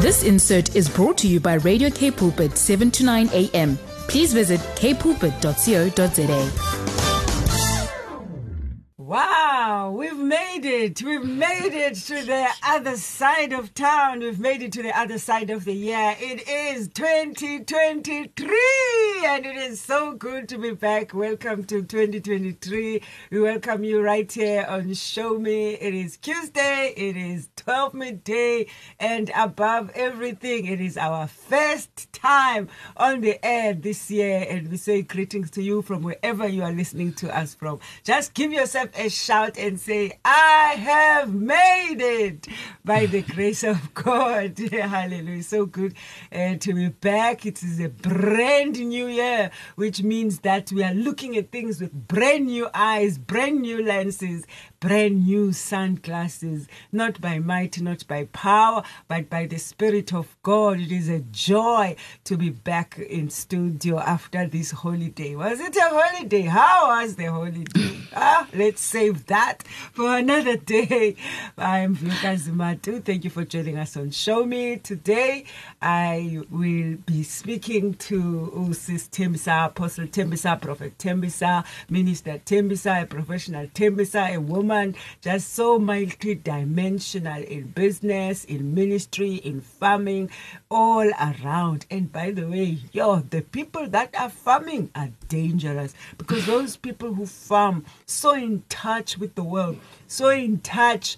This insert is brought to you by Radio K Pulpit 7 to 9 a.m. Please visit kpulpit.co.za. We've made it. We've made it to the other side of town. We've made it to the other side of the year. It is 2023 and it is so good to be back. Welcome to 2023. We welcome you right here on Show Me. It is Tuesday. It is 12 midday and above everything, it is our first time on the air this year and we say greetings to you from wherever you are listening to us from. Just give yourself a shout and say, I have made it by the grace of God. Hallelujah. So good uh, to be back. It is a brand new year, which means that we are looking at things with brand new eyes, brand new lenses, brand new sunglasses, not by might, not by power, but by the Spirit of God. It is a joy to be back in studio after this holiday. Was it a holiday? How was the holiday? ah, let's save that for another day. I'm Lucas Matu. Thank you for joining us on Show Me. Today, I will be speaking to Usis Tembisa, Apostle Tembisa, Prophet Tembisa, Minister Tembisa, a professional Tembisa, a woman woman, just so multi-dimensional in business, in ministry, in farming, all around. And by the way, yo, the people that are farming are dangerous because those people who farm so in touch with the world, so in touch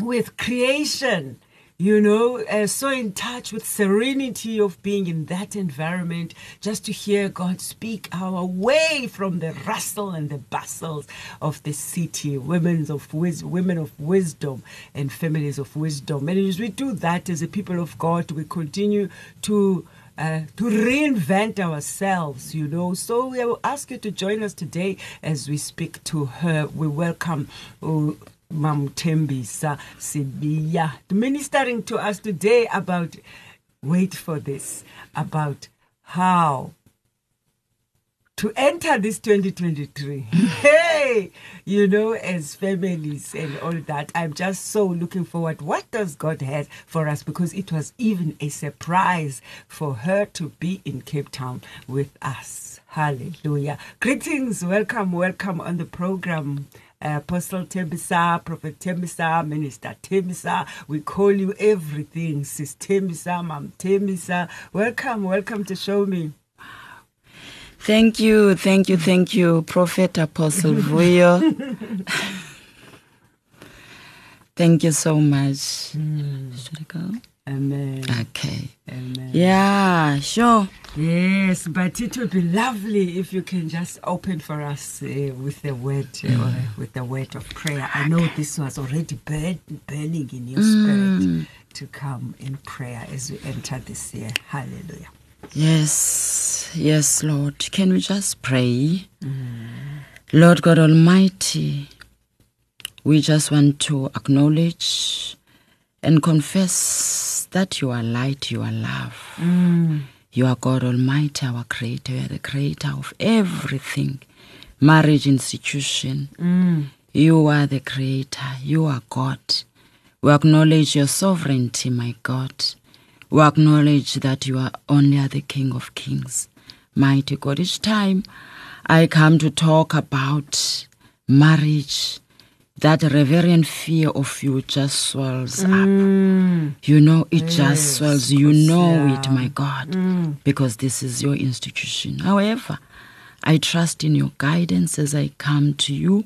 with creation you know, uh, so in touch with serenity of being in that environment, just to hear God speak our way from the rustle and the bustles of the city, women of wis- women of wisdom and families of wisdom. And as we do that as a people of God, we continue to uh, to reinvent ourselves, you know. So we will ask you to join us today as we speak to her. We welcome uh, Mam Tembisa Sibiya, ministering to us today about, wait for this, about how to enter this 2023. hey, you know, as families and all that, I'm just so looking forward. What does God have for us? Because it was even a surprise for her to be in Cape Town with us. Hallelujah. Greetings, welcome, welcome on the program. Apostle Tembisa, Prophet Tembisa, Minister Tembisa. We call you everything, Sis Tembisa, Mam Tembisa. Welcome, welcome to Show Me. Thank you, thank you, thank you, Prophet Apostle Vuyo. thank you so much. Mm. Should I go? Amen. Okay. Amen. Yeah, sure. Yes, but it would be lovely if you can just open for us uh, with the word, uh, with the word of prayer. I know this was already burn, burning in your spirit to come in prayer as we enter this year. Hallelujah. Yes, yes, Lord. Can we just pray? Lord God Almighty, we just want to acknowledge and confess that you are light, you are love. Mm. You are God Almighty, our Creator. You are the Creator of everything. Marriage institution. Mm. You are the Creator. You are God. We acknowledge your sovereignty, my God. We acknowledge that you are only the King of Kings. Mighty God, each time I come to talk about marriage, that reverent fear of you just swells up. Mm. You know, it just swells. You know it, my God, mm. because this is your institution. However, I trust in your guidance as I come to you.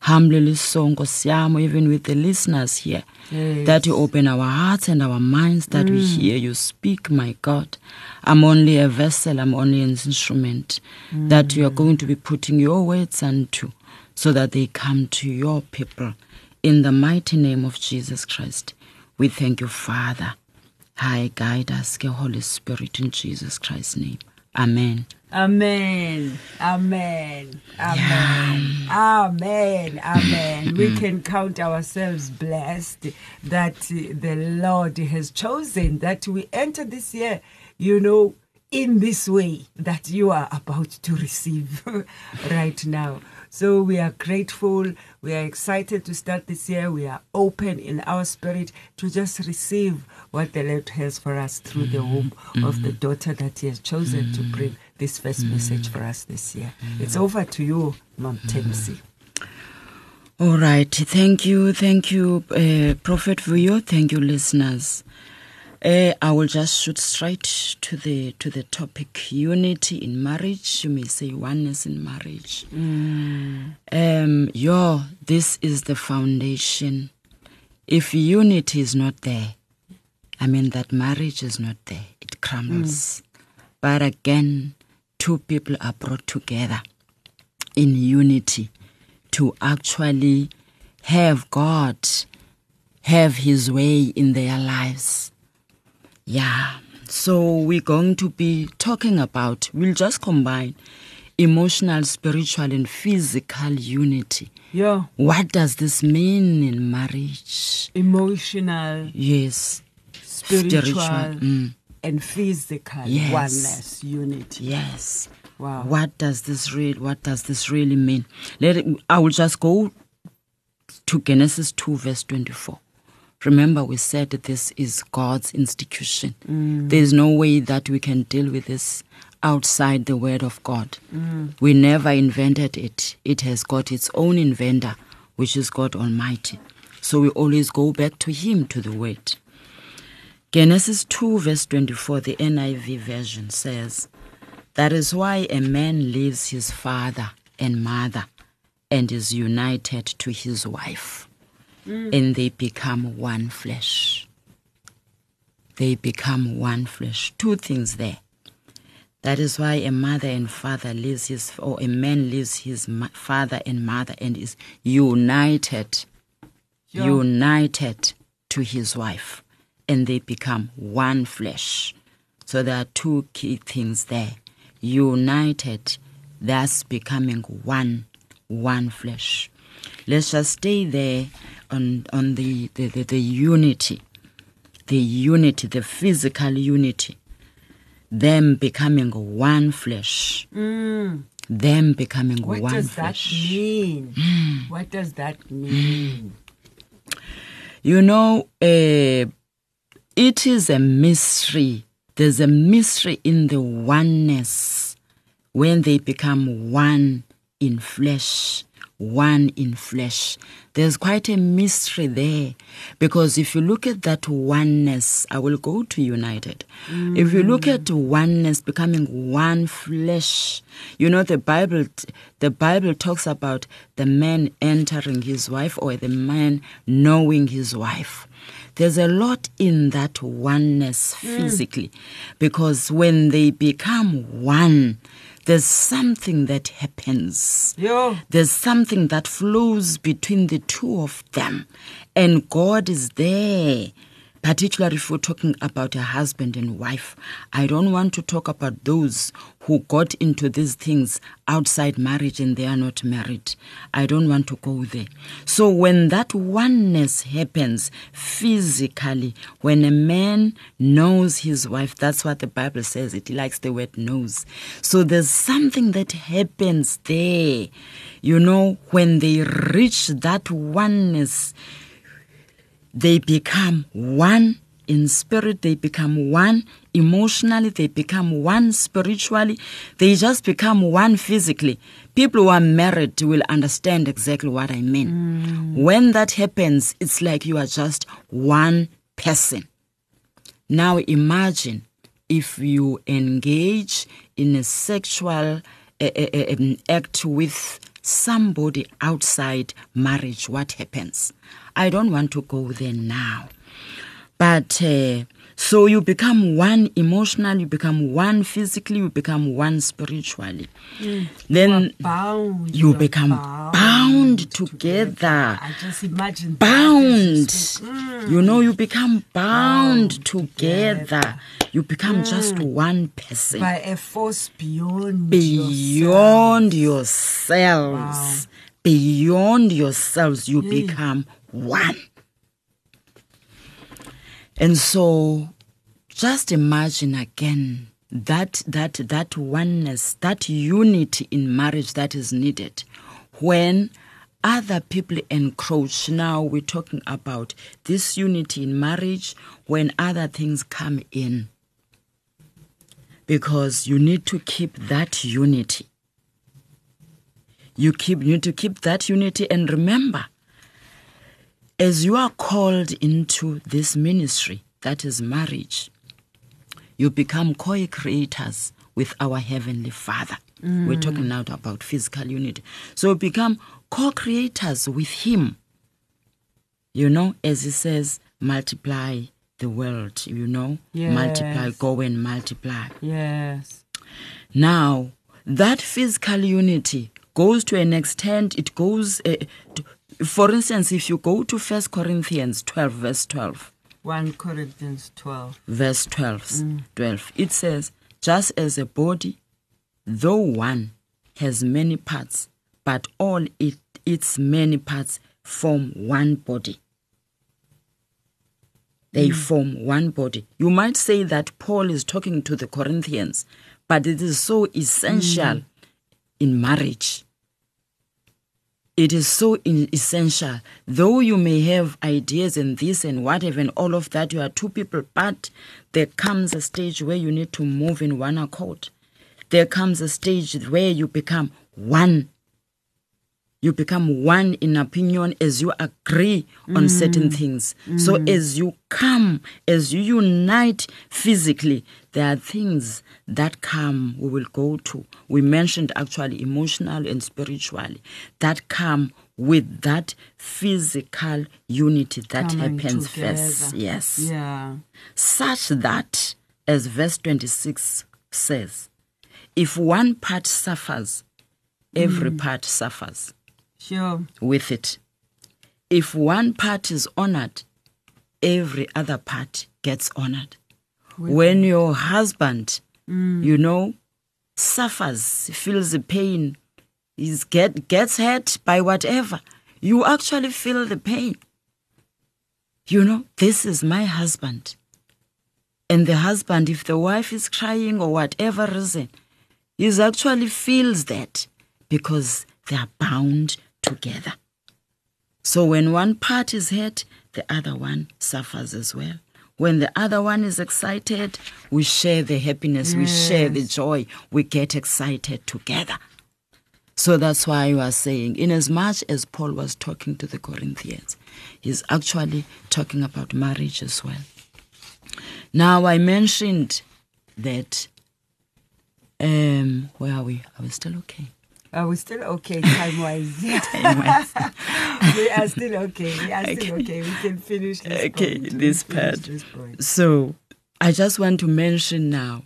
Humbly so, even with the listeners here, that you open our hearts and our minds, that we mm. hear you speak, my God. I'm only a vessel, I'm only an instrument that you are going to be putting your words unto so that they come to your people. In the mighty name of Jesus Christ, we thank you, Father. Hi, guide us, ke Holy Spirit, in Jesus Christ's name. Amen. Amen. Amen. Amen. Amen. Amen. We can count ourselves blessed that uh, the Lord has chosen that we enter this year, you know, in this way that you are about to receive right now. So we are grateful. We are excited to start this year. We are open in our spirit to just receive what the Lord has for us through the womb mm-hmm. of the daughter that He has chosen to mm-hmm. bring this first message for us this year. Mm-hmm. It's over to you, Mom Temsi. All right. Thank you. Thank you, uh, Prophet Vuyo. Thank you, listeners. Uh, I will just shoot straight to the to the topic: unity in marriage. You may say oneness in marriage. Um, yo, this is the foundation. If unity is not there, I mean that marriage is not there. It crumbles. But again, two people are brought together in unity to actually have God have His way in their lives. Yeah. So we're going to be talking about, we'll just combine emotional, spiritual, and physical unity. Yeah. What does this mean in marriage? Emotional, Yes. spiritual, mm, and physical Yes. oneness, unity. yes. Wow. What does this real what does this really mean? Let it, I will just go to Genesis 2 verse 24. Remember we said this is God's institution. Mm. There's no way that we can deal with this outside the word of God. Mm. We never invented it. It has got its own inventor, which is God Almighty. So we always go back to him to the word. Genesis 2 verse 24 the NIV version says that is why a man leaves his father and mother and is united to his wife, Mm. and they become one flesh. They become one flesh. Two things there. That is why a mother and father leaves his, or a man leaves his father and mother and is united, Yeah. united to his wife, and they become one flesh. So there are two key things there united, thus becoming one, one flesh. Let's just stay there on, on the, the, the, the unity, the unity, the physical unity, them becoming one flesh, them becoming What one flesh. Mm. What does that mean? What does that mean? You know, uh, it is a mystery. There's a mystery in the oneness when they become one in flesh. One in flesh. There's quite a mystery there because if you look at that oneness, I will go to united. If you look at oneness becoming one flesh, you know the Bible. The Bible talks about the man entering his wife or the man knowing his wife. There's a lot in that oneness mm. physically because when they become one, there's something that happens. Yo. There's something that flows between the two of them, and God is there. Particularly if we're talking about a husband and wife. I don't want to talk about those who got into these things outside marriage and they are not married. I don't want to go there. So when that oneness happens physically, when a man knows his wife, that's what the Bible says. It likes the word knows. So there's something that happens there. You know, when they reach that oneness, they become one in spirit, they become one emotionally, they become one spiritually, they just become one physically. People who are married will understand exactly what I mean. When that happens, it's like you are just one person. Now imagine if you engage in a sexual uh, uh, um, act with somebody outside marriage, what happens? I don't want to go there now. But uh, so you become one emotionally, you become one physically, you become one spiritually. Mm. Then Bound. you become bound, together. I just imagine Bound. as you. Mm. You know, you become bound, together. You become just mm. one person. by a force beyond beyond yourselves. Beyond yourselves, you become one. And so just imagine again that that that oneness, that unity in marriage that is needed. when other people encroach. Now we're talking about this unity in marriage when other things come in. Because you need to keep that unity. You keep you need to keep that unity and remember as you are called into this ministry that is marriage you become co-creators with our heavenly father. We're talking now about physical unity. So become co-creators with him. You know as he says multiply the world you know? Multiply go and multiply. Yes. now, that physical unity goes to an extent, it goes, uh, to, for instance, if you go to First Corinthians 12, verse 12, 1 Corinthians 12. verse 12, mm. 12, it says, just as a body, though one, has many parts, but all it, its many parts form one body. They mm. form one body. You might say that Paul is talking to the Corinthians, but it is so essential mm. in marriage. It is so essential. Though you may have ideas and this and whatever and all of that, you are two people, but there comes a stage where you need to move in one accord. There comes a stage where you become one you become one in opinion as you agree on certain mm. things. So mm. as you come, as you unite physically, there are things that come, we will go to. We mentioned actually emotional and spiritually, that come with that physical unity that Coming happens together. first. Yes. Yeah. Such that, as verse 26 says, if one part suffers, every mm. part suffers Sure. with it. If one part is honored, every other part gets honored. when your husband, mm. you know, suffers, feels the pain, is get gets hurt by whatever, you actually feel the pain. You know, this is my husband. And the husband, if the wife is crying or whatever reason, he actually feels that because they are bound together. So when one part is hurt, the other one suffers as well. When the other one is excited, we share the happiness, we share the joy, we get excited together. So that's why I was saying, in as much as Paul was talking to the Corinthians, he's actually talking about marriage as well. Now I mentioned that um where are we? Are we still okay? Uh, are we still okay time wise? We are still okay. We are still okay. We can finish this Okay, point. This part. this. So I just want to mention now,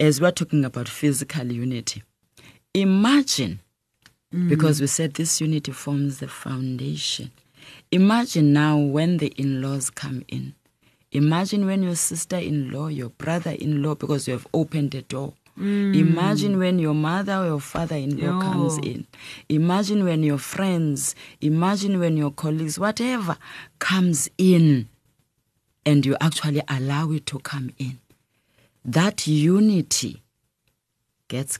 as we're talking about physical unity, imagine, mm. because we said this unity forms the foundation. Imagine now when the in laws come in. Imagine when your sister in law, your brother in law, because you have opened the door. Mm. Imagine when your mother or your father in law comes in. Imagine when your friends, imagine when your colleagues, whatever comes in and you actually allow it to come in. That unity gets,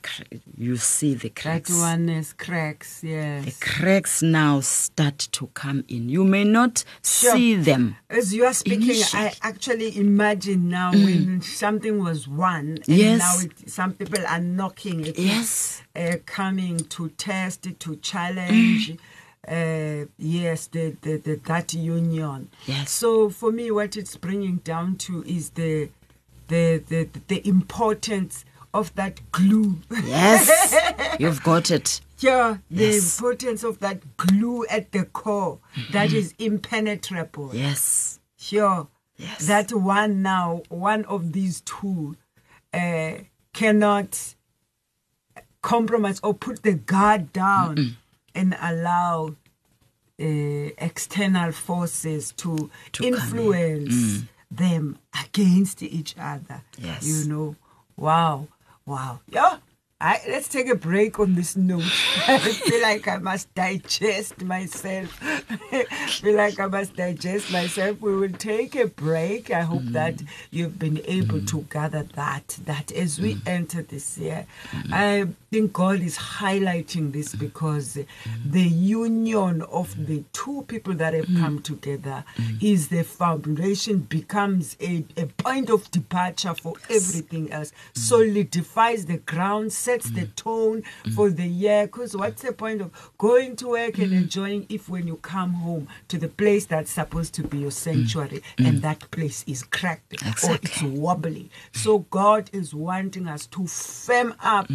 you see the That cracks. oneness cracks, yes The cracks now start to come in. You may not Sure. see them. As you are speaking, Initially. I actually imagine now when something was won, and Mm. Yes. now it, some people are knocking it. Yes. uh, coming to test, to challenge. Uh, yes, the, the, the that union. Yes. So for me, what it's bringing down to is the the the, the importance of that glue. Yes, you've got it. yeah, the Yes. importance of that glue at the core that is impenetrable. Yes. Sure. Yes. That one now, one of these two uh, cannot compromise or put the guard down and allow uh, external forces to, To in. influence them against each other. Yes. You know, wow, wow. Yeah. I, let's take a break on this note. I feel like I must digest myself. I feel like I must digest myself. We will take a break. I hope mm-hmm. that you've been able to mm-hmm. gather that. That as we mm-hmm. enter this year, I think God is highlighting this because the union of the two people that have come together is the foundation, becomes a, a point of departure for everything else, solidifies the ground, sets the tone for the year. Because what's the point of going to work and mm. enjoying if when you come home to the place that's supposed to be your mm. sanctuary mm. and that place is cracked or it's wobbly? So God is wanting us to firm up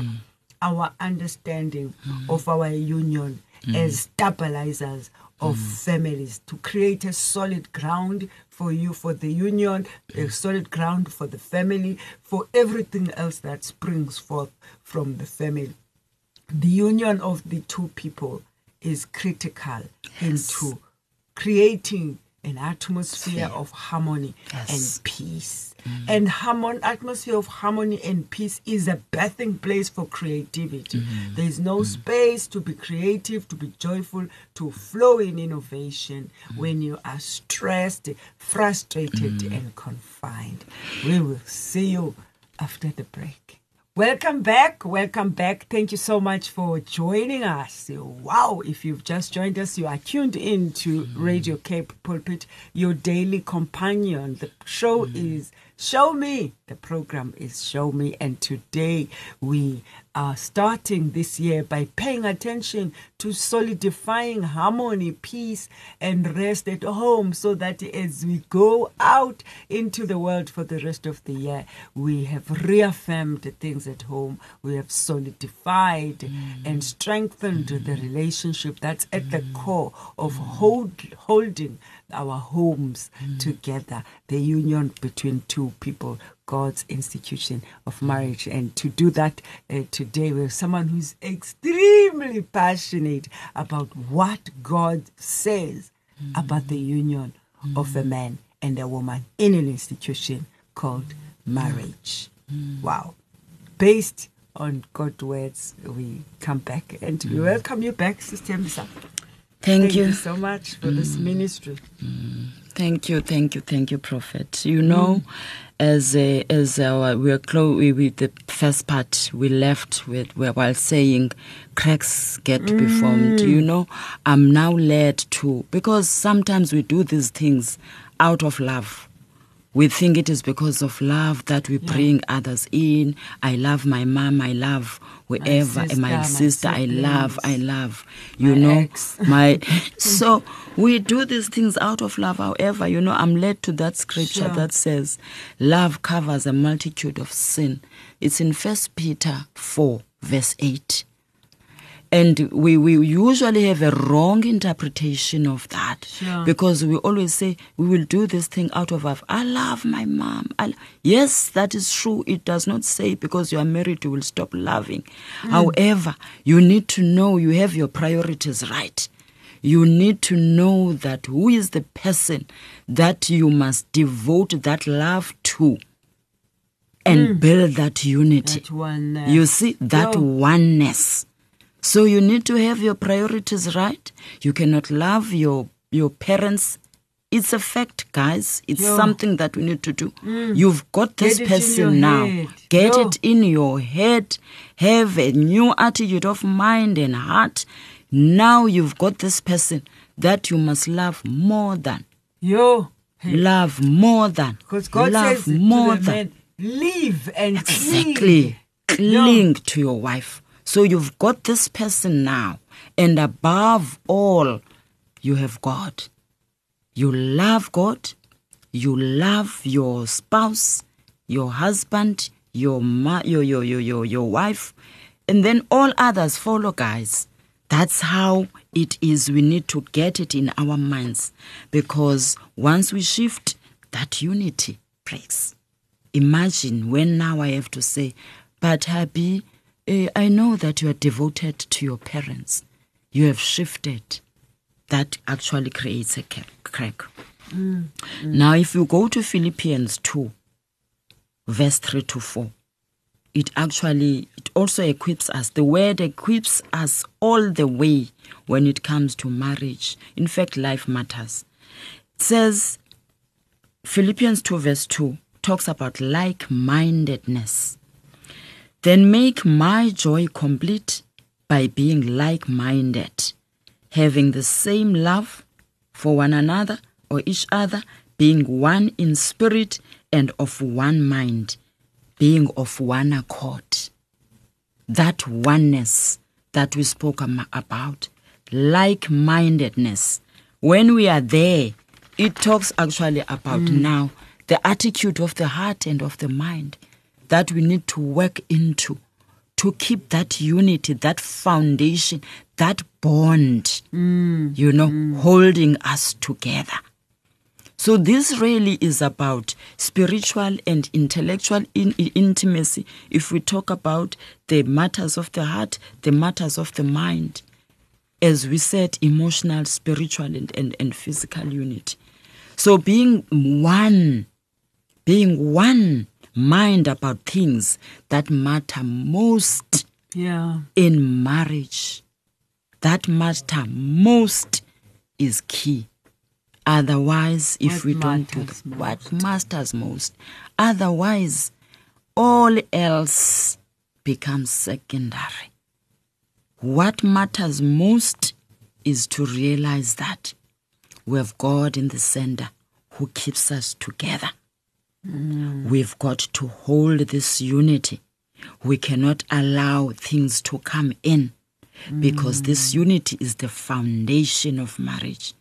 our understanding of our union as stabilizers of mm. families to create a solid ground for you for the union a solid ground for the family for everything else that springs forth from the family. The union of the two people is critical into creating an atmosphere of harmony Yes. and peace. Mm. And harmon atmosphere of harmony and peace is a birthing place for creativity. Mm-hmm. There is no mm. space to be creative, to be joyful, to flow in innovation mm. when you are stressed, frustrated, and confined. We will see you after the break. Welcome back. Welcome back. Thank you so much for joining us. Wow, if you've just joined us, you are tuned in to mm. Radio Cape Pulpit, your daily companion. The show mm. is Show Me. The program is Show Me. And today we are starting this year by paying attention to solidifying harmony, peace, and rest at home so that as we go out into the world for the rest of the year, we have reaffirmed the things at home, we have solidified mm. and strengthened the mm. relationship that's at the mm. core of hold, holding our homes mm. together, the union between two people, God's institution of mm. marriage. And to do that uh, today, we have someone who's extremely passionate about what God says mm. about the union of a man and a woman in an institution called marriage. Wow. Based on God's words, we come back and we welcome you back, Sister Misa. Thank, Thank you. you so much for this mm. ministry. Mm. Thank you, thank you, thank you, Prophet. You know, mm. as uh, as our we are close we, with the first part we left with while saying cracks get to be formed. You know, I'm now led to because sometimes we do these things out of love. We think it is because of love that we bring others in. I love my mom. I love wherever sister, my my sister. I love. I love. You my know, ex. my so we do these things out of love however you know i'm led to that scripture Sure. that says love covers a multitude of sin it's in first peter 4 verse 8 and we, we usually have a wrong interpretation of that Sure. because we always say we will do this thing out of love. I love my mom. I, yes, that is true. It does not say because you are married you will stop loving. Mm. However, you need to know you have your priorities right. You need to know that who is the person that you must devote that love to and mm. build that unity. That You see, that Yo. oneness. So you need to have your priorities right. You cannot love your your parents. It's a fact, guys. It's Yo. something that we need to do. Mm. You've got this Get it in person now. head. Get Yo. it in your head. Have a new attitude of mind and heart. Now you've got this person that you must love more than. Yo. Hey. Love more than. Because God love says more than. man, leave and Exactly. Cling to your wife. So you've got this person now. And above all, you have God. You love God. You love your spouse, your husband, your, ma- your, your, your, your, your wife. And then all others follow, guys. That's how it is. We need to get it in our minds. Because once we shift, that unity breaks. Imagine when now I have to say, but Happy, eh, I know that you are devoted to your parents. You have shifted. That actually creates a crack. Now, if you go to Philippians 2, verse 3 to 4, it actually it also equips us. The word equips us all the way when it comes to marriage. In fact, life matters. It says Philippians 2 verse 2 talks about like-mindedness. Then make my joy complete by being like-minded, having the same love for one another or each other, being one in spirit and of one mind, being of one accord. That oneness that we spoke about, like mindedness. When we are there, it talks actually about mm. now the attitude of the heart and of the mind that we need to work into to keep that unity, that foundation, that bond, you know, holding us together. So this really is about spiritual and intellectual in- in- intimacy. If we talk about the matters of the heart, the matters of the mind, as we said, emotional, spiritual, and, and, and physical unity. So being one, being one mind about things that matter most Yeah. in marriage, that matter most is key. Otherwise, if What we don't do what matters most, otherwise, all else becomes secondary. What matters most is to realize that we have God in the center who keeps us together. We've got to hold this unity. We cannot allow things to come in because this unity is the foundation of marriage.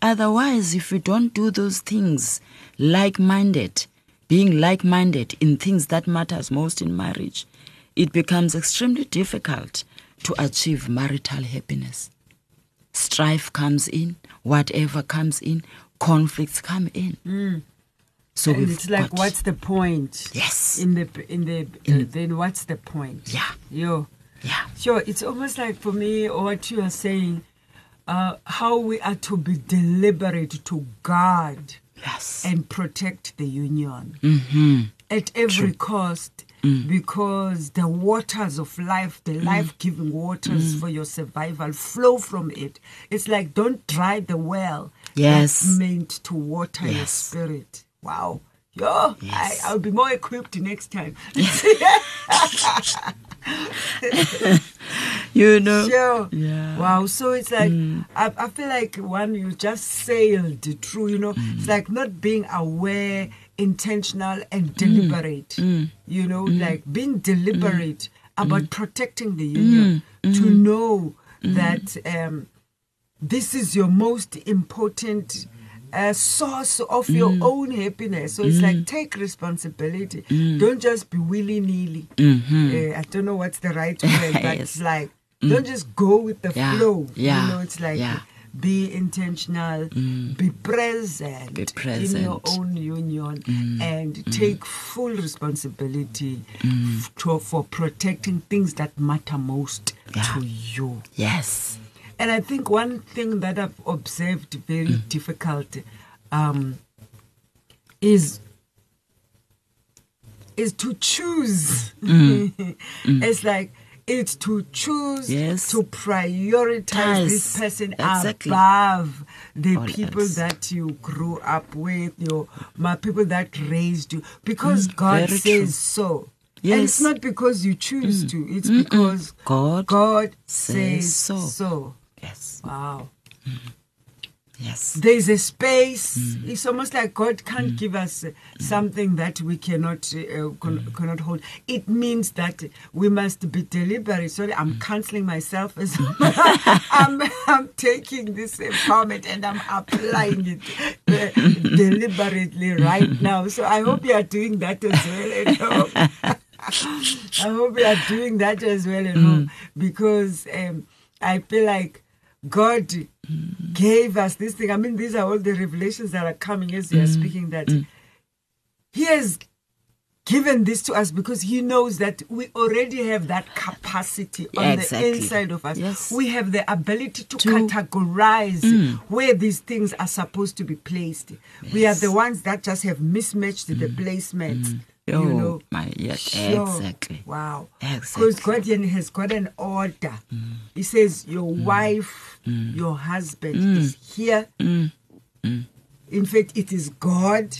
Otherwise, if we don't do those things like minded, being like minded in things that matters most in marriage, it becomes extremely difficult to achieve marital happiness. Strife comes in, whatever comes in, conflicts come in. Mm. So and it's like, got- what's the point? Yes. In the in the uh, then what's the point? Yeah. Yo. yeah, Sure. It's almost like for me, what you are saying, uh, how we are to be deliberate to guard yes, and protect the union mm-hmm. at every cost. Because the waters of life, the life giving waters for your survival flow from it. It's like don't dry the well Yes. that's meant to water your spirit. Wow. Yo, Yes. I, I'll be more equipped next time. you know, Sure. Yeah. Wow. So it's like hmm. I, I feel like when you just sailed through, you know, it's hmm. like not being aware, intentional, and hmm. deliberate. You know, like being deliberate about protecting the union to know that um, this is your most important. Uh source of your mm. own happiness. So it's mm. like take responsibility. Mm. Don't just be willy nilly. Uh, mm-hmm. I don't know what's the right word, but Yes. it's like don't just go with the Yeah, flow. yeah, You know, it's like yeah. be intentional, be present, Be present in your own union, and take full responsibility f- to, for protecting things that matter most Yeah. to you. yes, And I think one thing that I've observed very difficult um, is is to choose. it's like it's to choose Yes. to prioritize this person Exactly. above the All people else. that you grew up with, your my people that raised you, because God Mm, very says true. so. And it's Mm. not because you choose to; it's because God God says says so. so. Wow. yes, There's a space. Mm. It's almost like God can't give us uh, something that we cannot uh, con- Mm. cannot hold. It means that we must be deliberate. Sorry, Mm. I'm canceling myself as I'm, I'm taking this empowerment and I'm applying it uh, deliberately right now. So I hope you are doing that as well at. I hope you are doing that as well at home because um, I feel like God gave us this thing. I mean, these are all the revelations that are coming as you are mm. speaking. That mm. He has given this to us because He knows that we already have that capacity on Exactly. the inside of us. Yes. We have the ability to, To- categorize mm. where these things are supposed to be placed. We are the ones that just have mismatched the placement. Oh, you know, my, yes, Sure. exactly. Wow. Exactly. Because God has got an order. Mm. He says, Your wife, your husband Mm. is here. In fact, it is God,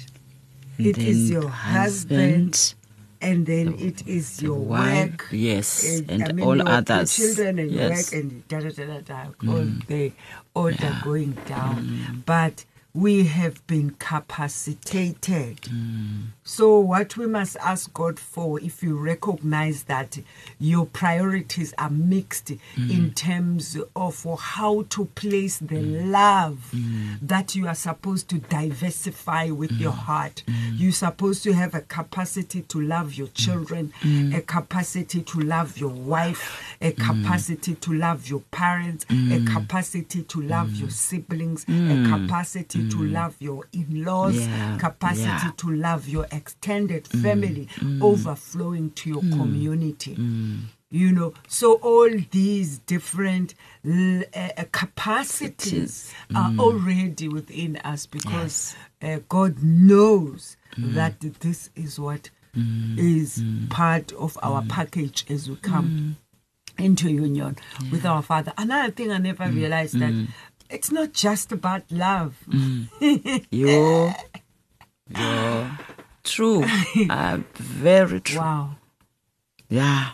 It is your husband, and then it is your wife, work. yes, eh, and I mean, all your, others. Your children and Yes. Mm. work and da da da da da. All the order going down. But we have been capacitated. Mm. So, what we must ask God for, if you recognize that your priorities are mixed Mm. in terms of how to place the love Mm. that you are supposed to diversify with your Mm. heart, you're supposed to have a capacity to love your children, Mm. a capacity to love your wife, a capacity to love your parents, a capacity to love your siblings, a capacity to mm. love your in laws, Yeah, capacity yeah. to love your extended family, mm, mm. overflowing to your community. You know, so all these different l- uh, capacities are already within us because uh, God knows that this is what is part of our package as we come into union with our Father. Another thing I never realized that it's not just about love. Yo, yo, true, uh, very true. Wow. Yeah,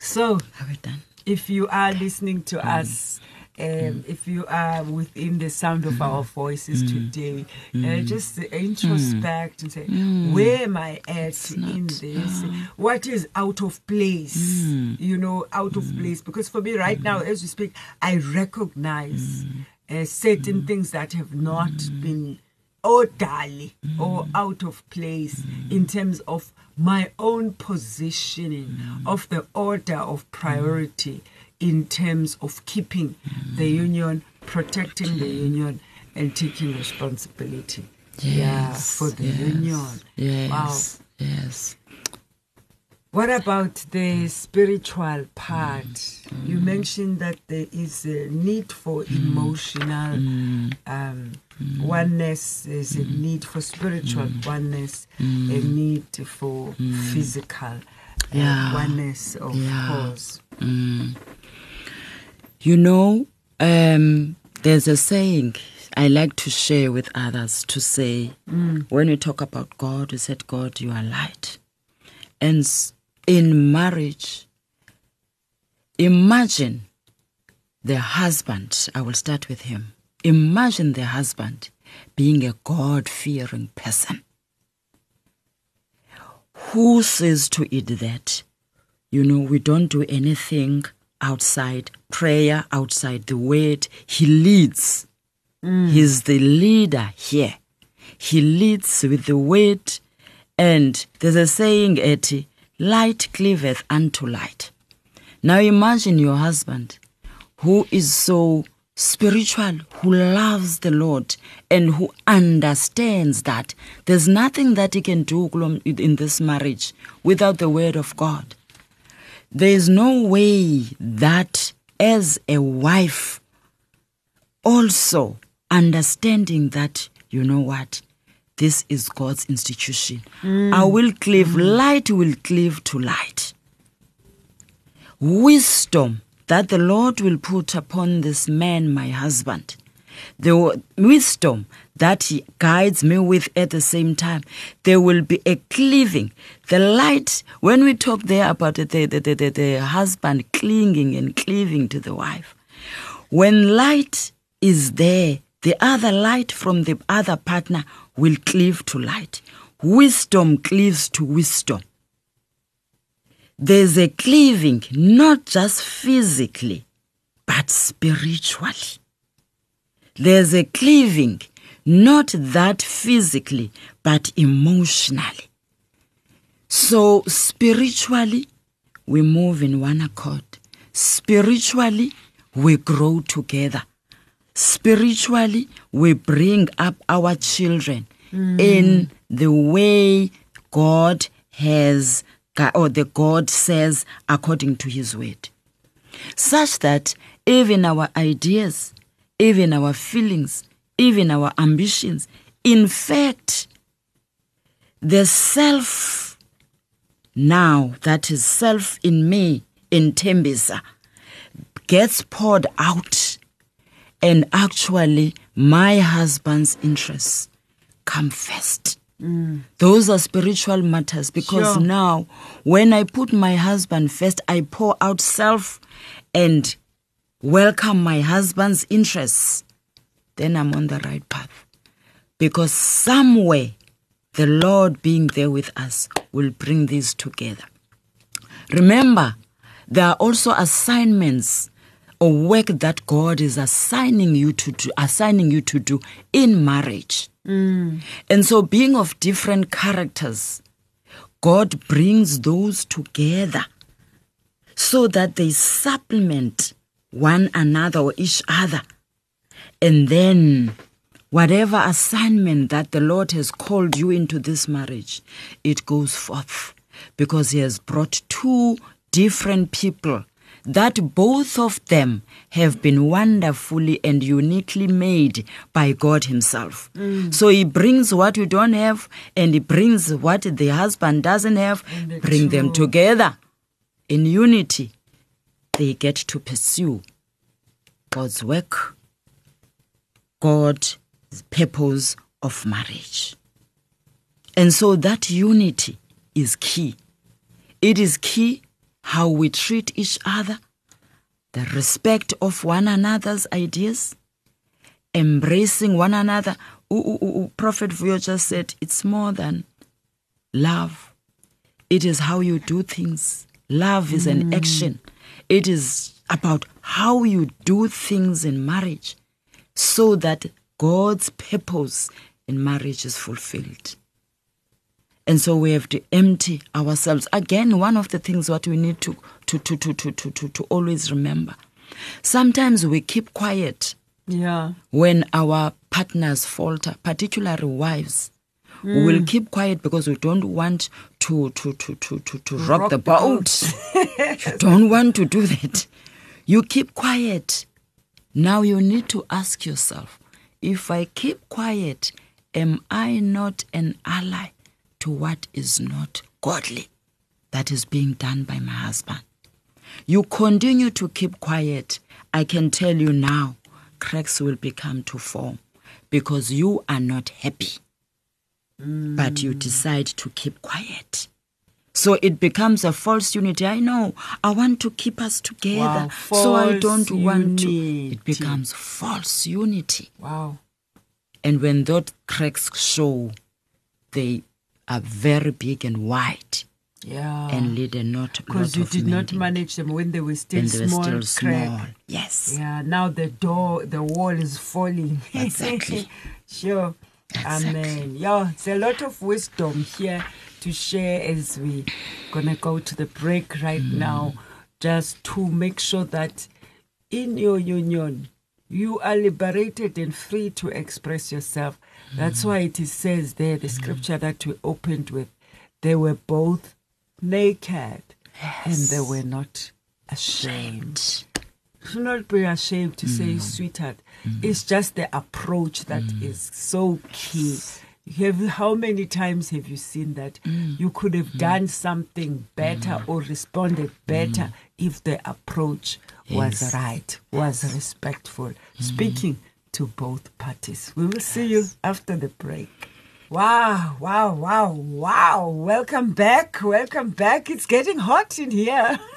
So, have we done? if you are listening to Mm. us, um, mm. if you are within the sound of our mm. voices Mm. today, uh, mm. just introspect and say, where am I at in this? Uh-huh. What is out of place? Mm. You know, out of place. Because for me, right now, as we speak, I recognize uh, certain things that have not been orderly or out of place in terms of my own positioning of the order of priority in terms of keeping the union, protecting the union, and taking responsibility. yeah, for the yes, union. Yes, Wow. yes. What about the spiritual part? Mm. You mentioned that there is a need for mm. emotional mm. um, oneness, there's a need for spiritual oneness, a need for physical uh, Yeah. oneness, of Yeah. course. You know, um, there's a saying I like to share with others to say, when we talk about God, we said, God, you are light. And in marriage, imagine the husband, I will start with him. Imagine the husband being a God fearing person. Who says to it that, you know, we don't do anything outside prayer, outside the word? He leads. Mm. He's the leader here. He leads with the word. And there's a saying, Etty, light cleaveth unto light. Now imagine your husband who is so spiritual, who loves the Lord, and who understands that there's nothing that he can do in this marriage without the word of God. There is no way that as a wife, also understanding that, you know what, this is God's institution. Mm. I will cleave, mm. light will cleave to light. Wisdom that the Lord will put upon this man, my husband, the wisdom that he guides me with at the same time, there will be a cleaving. The light, when we talk there about the, the, the, the, the husband clinging and cleaving to the wife, when light is there, the other light from the other partner will cleave to light. Wisdom cleaves to wisdom there's a cleaving, not just physically, but spiritually. There's a cleaving, not that physically, but emotionally. So, spiritually, we move in one accord. Spiritually, we grow together. Spiritually, we bring up our children mm. in the way God has, or the God says according to His word. Such that even our ideas, even our feelings, even our ambitions, in fact, the self now that is self in me in Tembisa gets poured out. And actually my husband's interests come first. Mm. Those are spiritual matters because Sure. now when i put my husband first i pour out self and welcome my husband's interests then i'm on the right path. Because somewhere the lord being there with us will bring these together. Remember there are also assignments or work that god is assigning you to do assigning you to do in marriage. Mm. And so being of different characters god brings those together so that they supplement one another or each other and then whatever assignment that the Lord has called you into this marriage, it goes forth because He has brought two different people that both of them have been wonderfully and uniquely made by God Himself. Mm. So He brings what you don't have and He brings what the husband doesn't have, the bring them together in unity. They get to pursue God's work God's purpose of marriage. And so that unity is key. It is key how we treat each other, the respect of one another's ideas, embracing one another. Ooh, ooh, ooh, Prophet Vuyo just said it's more than love. It is how you do things. Love is an mm. action. It is about how you do things in marriage so that God's purpose in marriage is fulfilled. And so we have to empty ourselves. Again, one of the things what we need to to to to to to, to, to always remember. Sometimes we keep quiet Yeah. when our partners falter, particularly wives. We will keep quiet because we don't want to to to to to, to rock, Rock the the boat. you don't want to do that. You keep quiet. Now you need to ask yourself, if I keep quiet, am I not an ally to what is not godly that is being done by my husband? You continue to keep quiet, I can tell you now, cracks will become to form because you are not happy. But you decide to keep quiet. So it becomes a false unity. I know. I want to keep us together. Wow, so I don't want to. It becomes false unity. Wow. And when those cracks show, they are very big and wide Yeah. and lead a not because you did not manage them when they were still they were small. still small. Yes. Yeah, now the door, the wall is falling. Exactly. sure. Amen. Yeah, it's a lot of wisdom here to share as we gonna go to the break right Mm. now, just to make sure that in your union you are liberated and free to express yourself. That's Mm. why it is says there, the scripture that we opened with, they were both naked and they were not ashamed should not be ashamed to say sweetheart. It's just the approach that is so key. Have how many times have you seen that? Mm. You could have mm. done something better mm. or responded better if the approach was right, was respectful, speaking to both parties. We will see you after the break. Wow, wow, wow, wow. Welcome back. Welcome back. It's getting hot in here.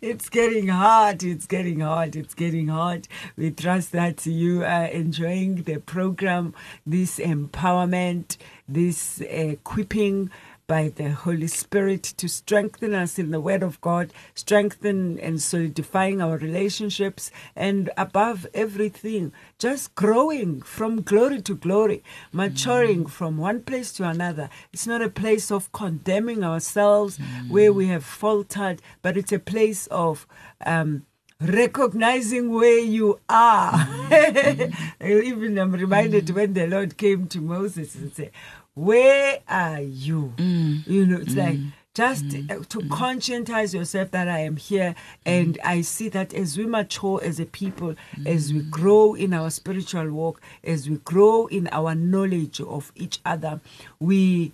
it's getting hot. It's getting hot. It's getting hot. We trust that you are enjoying the program, this empowerment, this equipping by the Holy Spirit to strengthen us in the Word of God, strengthen and solidifying our relationships, and above everything, just growing from glory to glory, maturing mm. from one place to another. It's not a place of condemning ourselves mm. where we have faltered, but it's a place of um, recognizing where you are. Mm. Even I'm reminded when the Lord came to Moses and said, Where are you? You know, it's like just Mm. uh, to conscientize yourself that I am here. And I see that as we mature as a people, as we grow in our spiritual walk, as we grow in our knowledge of each other, we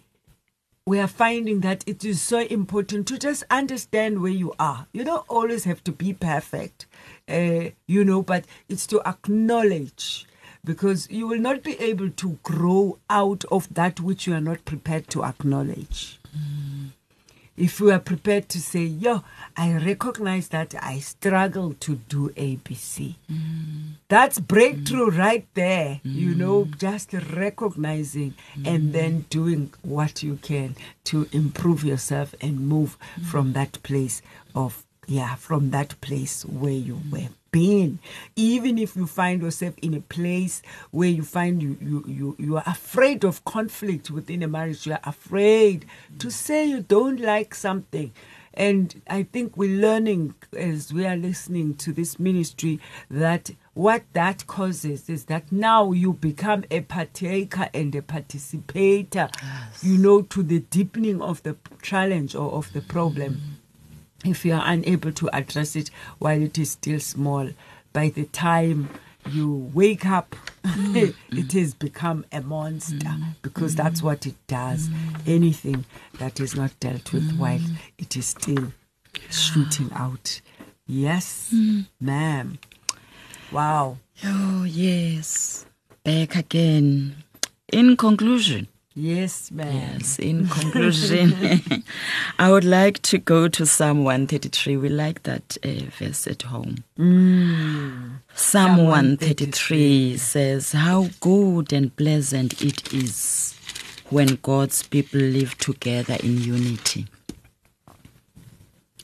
we are finding that it is so important to just understand where you are. You don't always have to be perfect, uh, you know, but it's to acknowledge because you will not be able to grow out of that which you are not prepared to acknowledge. If you are prepared to say, Yo, I recognize that I struggle to do ABC. That's breakthrough right there, you know, just recognizing and then doing what you can to improve yourself and move from that place of, yeah, from that place where you were been even if you find yourself in a place where you find you you you, you are afraid of conflict within a marriage you are afraid to say you don't like something. And i think we're learning as we are listening to this ministry that what that causes is that now you become a partaker and a participator you know to the deepening of the challenge or of the problem if you are unable to address it while it is still small, by the time you wake up, mm. it has become a monster mm. because that's mm. what it does. Anything that is not dealt with while it is still shooting ah. out. Yes, ma'am. Wow. Oh, yes. Back again. In conclusion, Yes, ma'am. yes, in conclusion, I would like to go to Psalm 133. We like that uh, verse at home. Psalm 133 says, How good and pleasant it is when God's people live together in unity.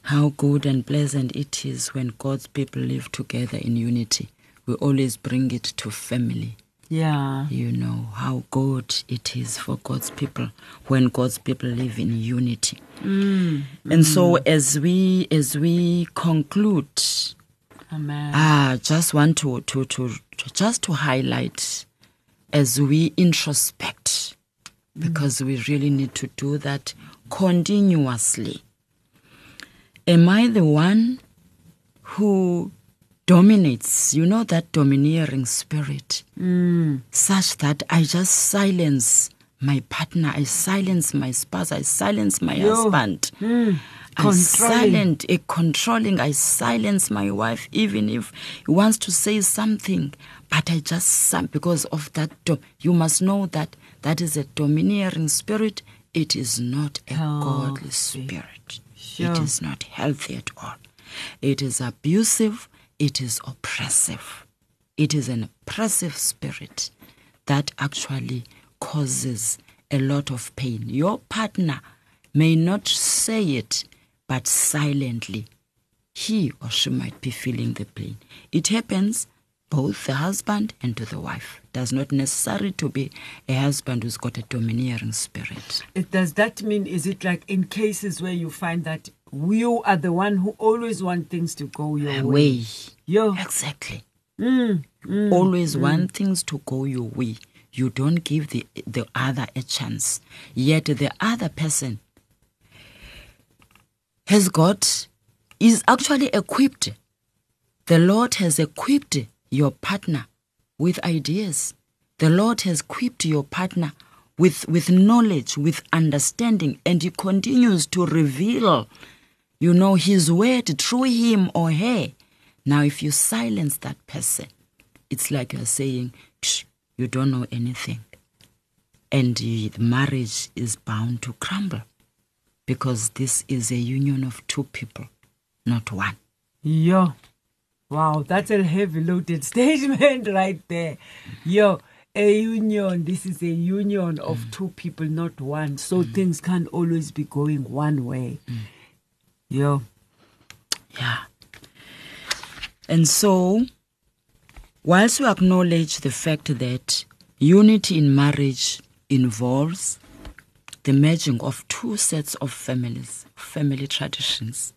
How good and pleasant it is when God's people live together in unity. We always bring it to family. Yeah. You know how good it is for God's people when God's people live in unity. Mm. And so mm. as we as we conclude, Amen. I just want to, to, to, to just to highlight as we introspect, mm. because we really need to do that continuously. Am I the one who dominates, you know, that domineering spirit, mm. such that I just silence my partner, I silence my spouse, I silence my Yo. husband. Mm. I Controlling. silent, a controlling. I silence my wife even if he wants to say something, but I just because of that. You must know that that is a domineering spirit. It is not a oh, godly spirit. Sure. It is not healthy at all. It is abusive. It is oppressive. It is an oppressive spirit that actually causes a lot of pain. Your partner may not say it, but silently, he or she might be feeling the pain. It happens both the husband and to the wife. Does not necessarily to be a husband who's got a domineering spirit. It, does that mean is it like in cases where you find that you are the one who always want things to go your way? Way. Yo. Exactly. Mm, mm, always mm. want things to go your way. You don't give the the other a chance. Yet the other person has got is actually equipped. The Lord has equipped your partner with ideas. The Lord has equipped your partner with, with knowledge, with understanding, and He continues to reveal, you know, His word through him or her. Now, if you silence that person, it's like you're saying, you don't know anything. And the marriage is bound to crumble because this is a union of two people, not one. Yo. Wow, that's a heavy loaded statement right there. Yo, a union. This is a union of mm. two people, not one. So mm. things can't always be going one way. Mm. Yo. Yeah. And so, whilst we acknowledge the fact that unity in marriage involves the merging of two sets of families, family traditions,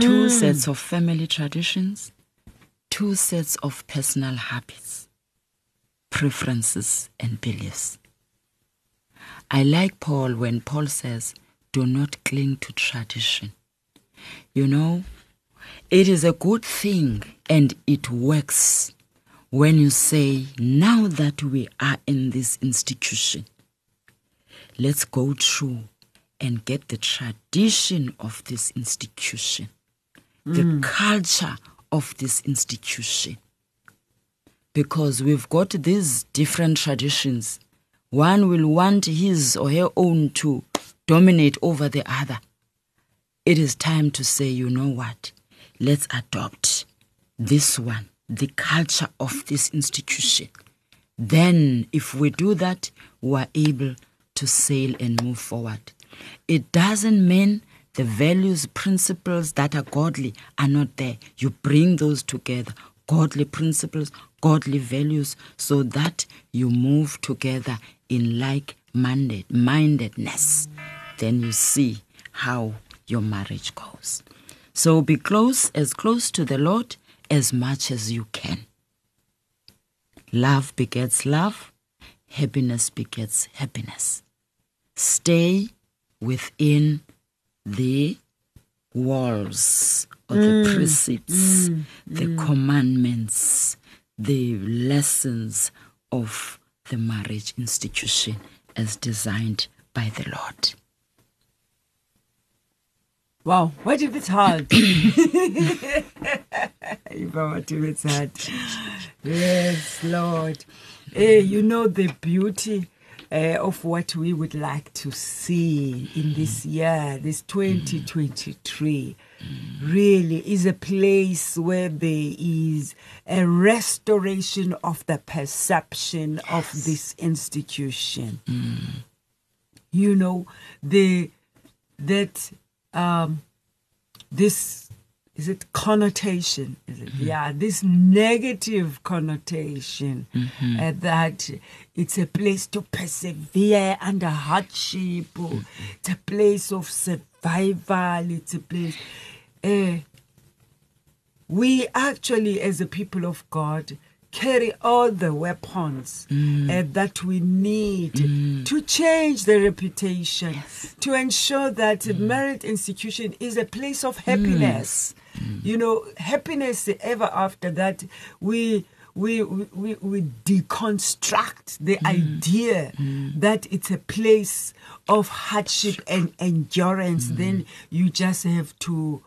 two mm. sets of family traditions, two sets of personal habits, preferences, and beliefs. I like Paul when Paul says, do not cling to tradition. You know, it is a good thing and it works when you say, now that we are in this institution, let's go through and get the tradition of this institution, the mm. culture of this institution. Because we've got these different traditions. One will want his or her own to dominate over the other. It is time to say, you know what? Let's adopt this one, the culture of this institution. Then, if we do that, we are able to sail and move forward. It doesn't mean the values, principles that are godly are not there. You bring those together godly principles, godly values, so that you move together in like mindedness. Then you see how your marriage goes. So be close, as close to the Lord as much as you can. Love begets love, happiness begets happiness. Stay within the walls or the mm. precepts, mm. the mm. commandments, the lessons of the marriage institution as designed by the Lord. Wow, what if it's hard? what if it's hard? Yes, Lord. Hey, you know the beauty uh, of what we would like to see in this year, this 2023, really is a place where there is a restoration of the perception of this institution. You know, the that um, this is it connotation? Is it? Yeah this negative connotation uh, that it's a place to persevere under hardship. It's a place of survival. It's a place uh, we actually as a people of god carry all the weapons uh, that we need mm. to change the reputation to ensure that the merit institution is a place of happiness. You know happiness ever after that we we, we, we deconstruct the mm. idea mm. that it's a place of hardship and endurance. Mm. Then you just have to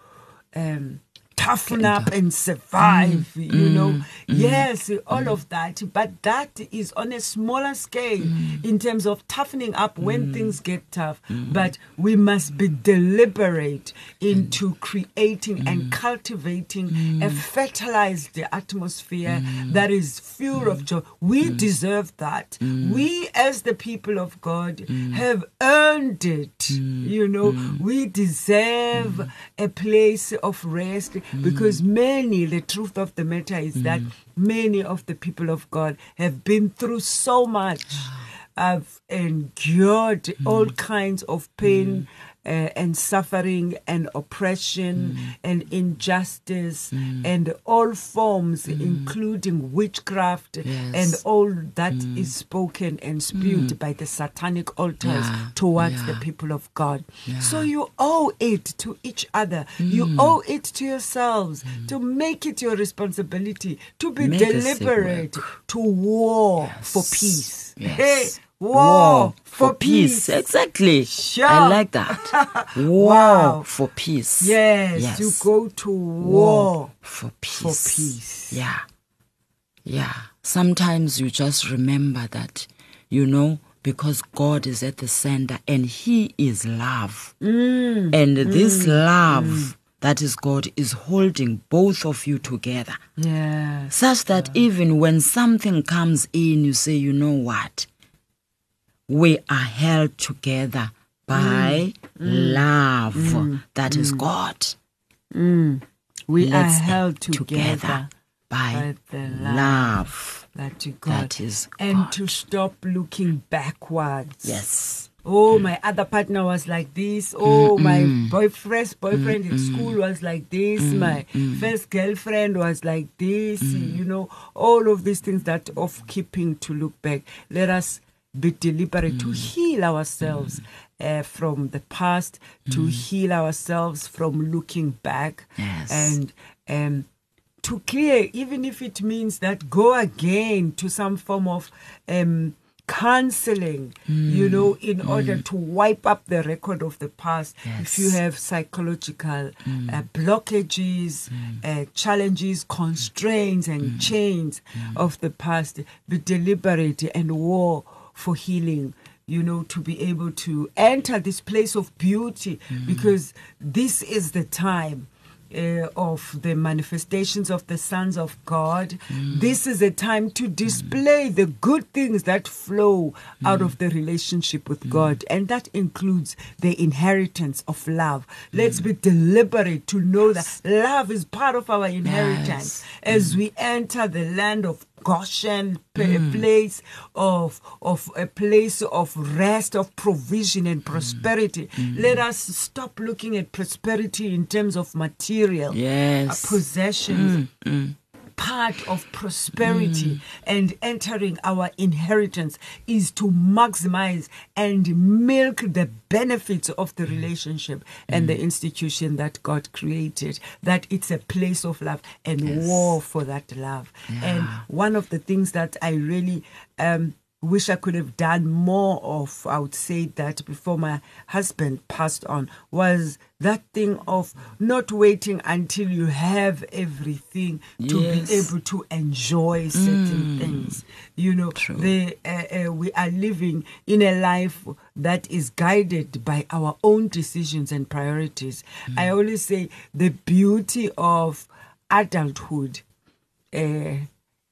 um, toughen up and survive mm, you know? Mm, mm. yes all of that but that is on a smaller scale in terms of toughening up when things get tough but we must be deliberate into creating and cultivating a fertilized atmosphere that is full of joy. We deserve that. We as the people of god have earned it you know? We deserve a place of rest because mm. many the truth of the matter is that mm. many of the people of god have been through so much. Ah. Have endured all mm. kinds of pain uh, and suffering and oppression mm. and injustice mm. and all forms mm. including witchcraft Yes. and all that is spoken and spewed by the satanic altars Yeah, towards the people of God. So you owe it to each other. You Mm. owe it to yourselves to make it your responsibility to be Make deliberate to war for peace. Yes. Hey, war, for, peace. Exactly. Sure. I like that. War Wow. for peace. Yes, Yes. you go to war. for peace. For peace. Yeah. Yeah. Sometimes you just remember that, you know, because God is at the center and He is love. Mm. And this love that is God is holding both of you together. Yeah. Such that even when something comes in, you say, you know what? We are held together by Mm. mm. love. Mm. That is mm. God. We Let's are held together together by, by the love. love. that God. That is and God. to stop looking backwards. Yes. Oh, my other partner was like this. Oh, my boyfriend's boyfriend in school was like this. My first girlfriend was like this. You know, all of these things that of keeping to look back. Let us be deliberate to heal ourselves uh, from the past, to heal ourselves from looking back, Yes. and um, to clear, even if it means that go again to some form of um, counseling, you know, in order to wipe up the record of the past. If you have psychological uh, blockages, uh, challenges, constraints, and chains of the past, be deliberate and war for healing. You know, to be able to enter this place of beauty mm. because this is the time uh, of the manifestations of the sons of God. Mm. This is a time to display the good things that flow out of mm. the relationship with God, and that includes the inheritance of love. Let's be deliberate to know that love is part of our inheritance as we enter the land of Goshen, a mm. place of of a place of rest, of provision and mm. prosperity. Mm. Let us stop looking at prosperity in terms of material uh, Yes. uh, possessions. Part of prosperity hmm. and entering our inheritance is to maximize and milk the benefits of the hmm. relationship and the hmm. institution that God created. That it's a place of love and war for that love. And one of the things that I really um, wish I could have done more of, I would say that before my husband passed on, was that thing of not waiting until you have everything to Yes. be able to enjoy certain things. You know, the, uh, uh, we are living in a life that is guided by our own decisions and priorities. I always say the beauty of adulthood uh,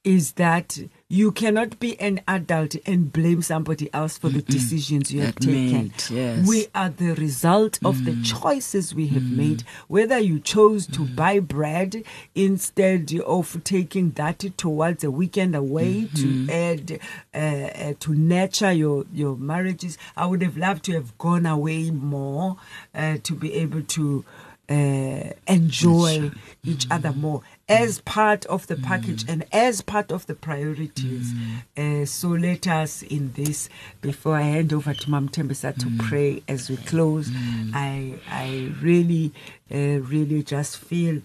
is that you cannot be an adult and blame somebody else for the decisions you have taken. made, yes. We are the result of the choices we have made. Whether you chose to buy bread instead of taking that towards a weekend away to add uh, uh, to nurture your your marriages, I would have loved to have gone away more uh, to be able to uh, enjoy each other more as part of the package and as part of the priorities. Uh, so let us in this, before I hand over to Mam Tembisa to pray as we close, I I really, uh, really just feel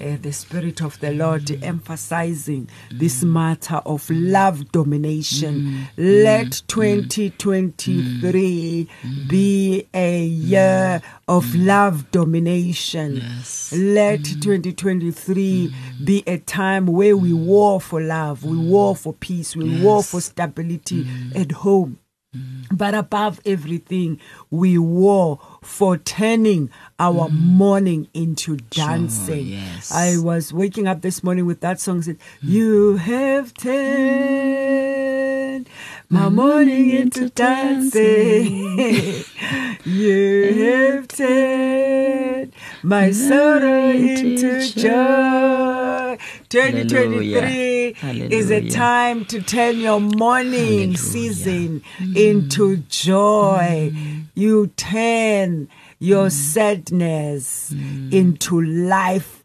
uh, the Spirit of the Lord emphasizing this matter of love domination. Let 2023 be a year of love domination. Yes. Let 2023 be a time where we war for love, we war for peace, we war for stability at home. But above everything, we war for turning our mourning into dancing. yes. I was waking up this morning with that song said, You have turned my morning into dancing. you have turned my sorrow into joy. 2023 is a time to turn your mourning season into joy. You turn your sadness into life.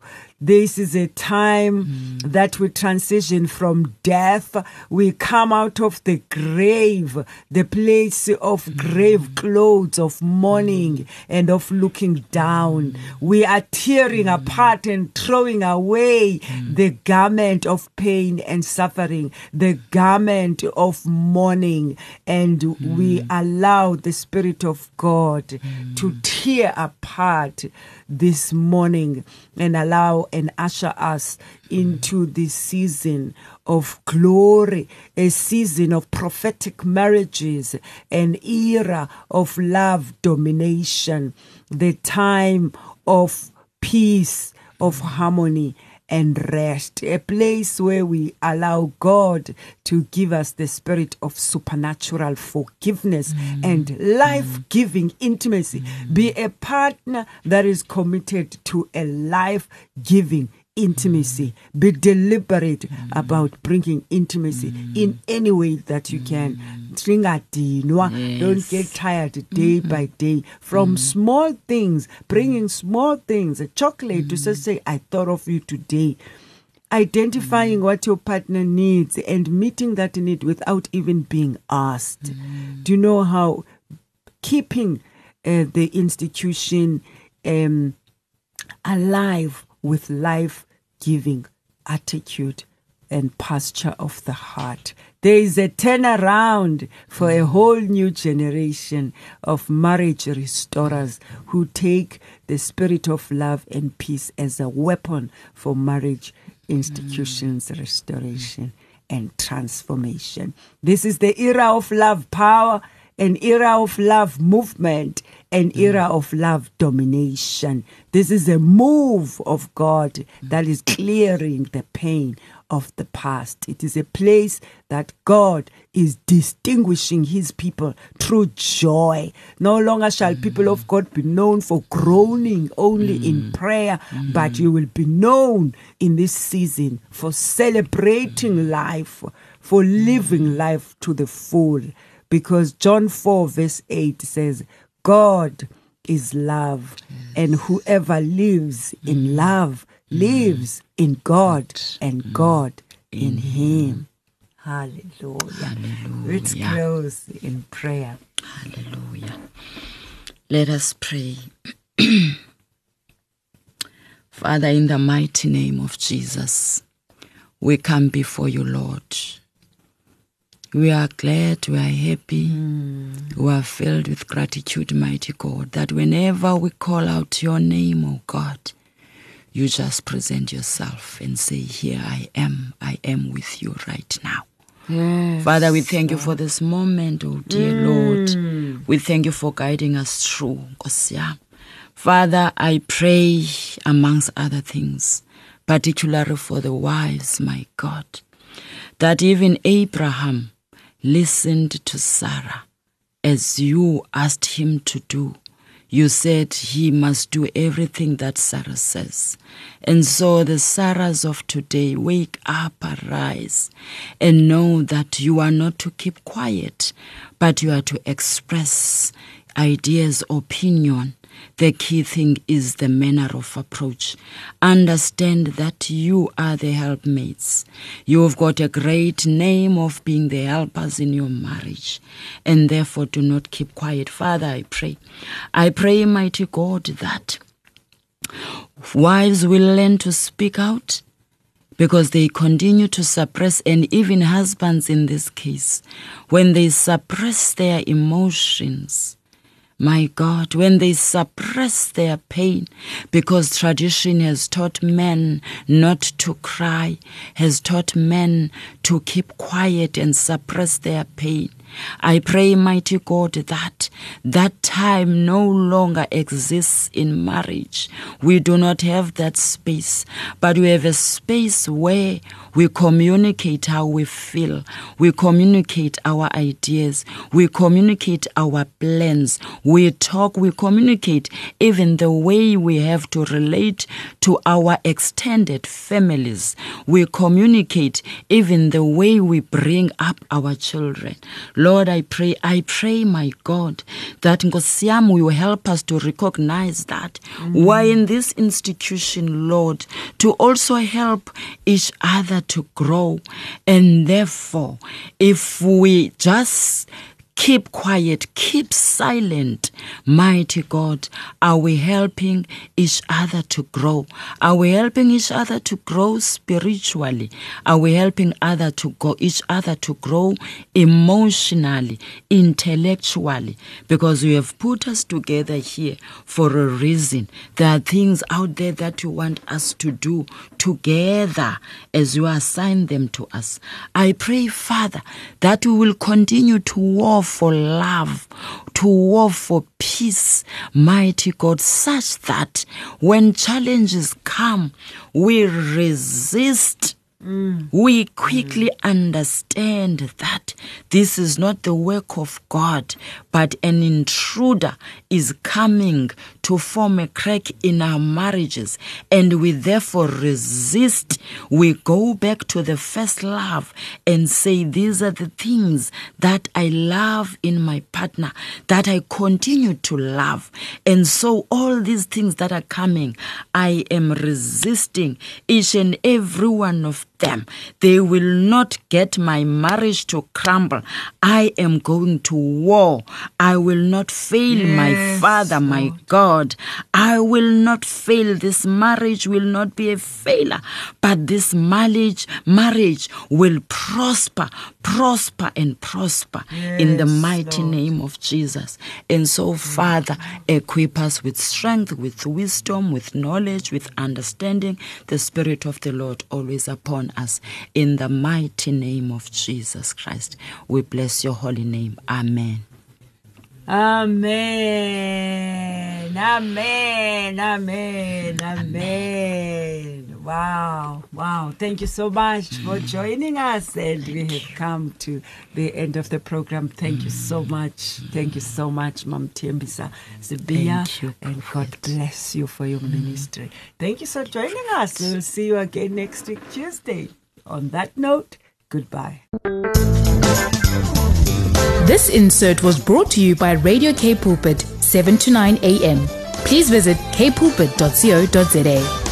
This is a time mm. that we transition from death. We come out of the grave, the place of mm. grave clothes, of mourning mm. and of looking down. We are tearing apart and throwing away the garment of pain and suffering, the garment of mourning, and we allow the Spirit of God to tear apart this morning and allow and usher us into this season of glory, a season of prophetic marriages, an era of love domination, the time of peace, of harmony and rest, a place where we allow God to give us the spirit of supernatural forgiveness mm. and mm. life giving intimacy. Be a partner that is committed to a life giving intimacy. Be deliberate about bringing intimacy in any way that you can. Singadinwa. Don't get tired day mm-hmm. by day from mm-hmm. small things, bringing small things, a chocolate to just say, I thought of you today. Identifying what your partner needs and meeting that need without even being asked. Do you know how keeping uh, the institution um, alive with life giving attitude and posture of the heart. There is a turnaround for a whole new generation of marriage restorers who take the spirit of love and peace as a weapon for marriage institutions restoration and transformation. This is the era of love power, an era of love movement, an mm. era of love domination. This is a move of God that is clearing the pain of the past. It is a place that God is distinguishing his people through joy. No longer shall mm. people of God be known for groaning only in mm. prayer, but you will be known in this season for celebrating life, for living life to the full. Because John 4, verse 8 says, God is love, and whoever lives in mm. love mm. lives in God, and mm. God in him. Hallelujah. Let's close in prayer. Hallelujah. Let us pray. Father, in the mighty name of Jesus, we come before you, Lord. We are glad, we are happy, hmm. we are filled with gratitude, mighty God, that whenever we call out your name, O God, you just present yourself and say, Here I am, I am with you right now. Father, we thank you for this moment, oh dear Lord. Hmm. We thank you for guiding us through. Father, I pray, amongst other things, particularly for the wives, my God, that even Abraham listened to Sarah as you asked him to do. You said he must do everything that Sarah says. And so the Sarahs of today, wake up, arise, and know that you are not to keep quiet, but you are to express ideas, opinion. The key thing is the manner of approach. Understand that you are the helpmates. You've got a great name of being the helpers in your marriage, and therefore do not keep quiet. Father, I pray. I pray, mighty God, that wives will learn to speak out because they continue to suppress, and even husbands in this case, when they suppress their emotions, my God, when they suppress their pain, because tradition has taught men not to cry, has taught men to keep quiet and suppress their pain. I pray, mighty God, that that time no longer exists in marriage. We do not have that space, but we have a space where we communicate how we feel, we communicate our ideas, we communicate our plans, we talk, we communicate even the way we have to relate to our extended families. We communicate even the way we bring up our children. Lord, I pray, I pray, my God, that Ngosiam will help us to recognize that. Mm. Why in this institution, Lord, to also help each other to grow. And therefore, if we just keep quiet, keep silent. Mighty God, are we helping each other to grow? Are we helping each other to grow spiritually? Are we helping other to go each other to grow emotionally, intellectually? Because you have put us together here for a reason. There are things out there that you want us to do together as you assign them to us. I pray, Father, that we will continue to war for love, to war for peace, mighty God, such that when challenges come, we resist. We quickly understand that this is not the work of God, but an intruder is coming to form a crack in our marriages, and we therefore resist. We go back to the first love and say, These are the things that I love in my partner, that I continue to love. And so, all these things that are coming, I am resisting each and every one of them. They will not get my marriage to crumble. I am going to war. I will not fail my Yes, Father, my God. I will not fail. This marriage will not be a failure, but this marriage, marriage will prosper, prosper, and prosper in the mighty Lord. name of Jesus. And so, Father, equip us with strength, with wisdom, with knowledge, with understanding. The Spirit of the Lord always upon us. In the mighty name of Jesus Christ, we bless your holy name. Amen. Amen. Amen. Amen. Amen. Wow. Wow. Thank you so much for mm. joining us. And we have come to the end of the program. Thank you so mm. much. Thank you so much, Mam Tembisa Zibia. Thank you, And God bless you for your mm. ministry. Thank you for joining us. We'll see you again next week, Tuesday. On that note, goodbye. This insert was brought to you by Radio K Pulpit, 7 to 9 a.m. Please visit kpulpit.co.za.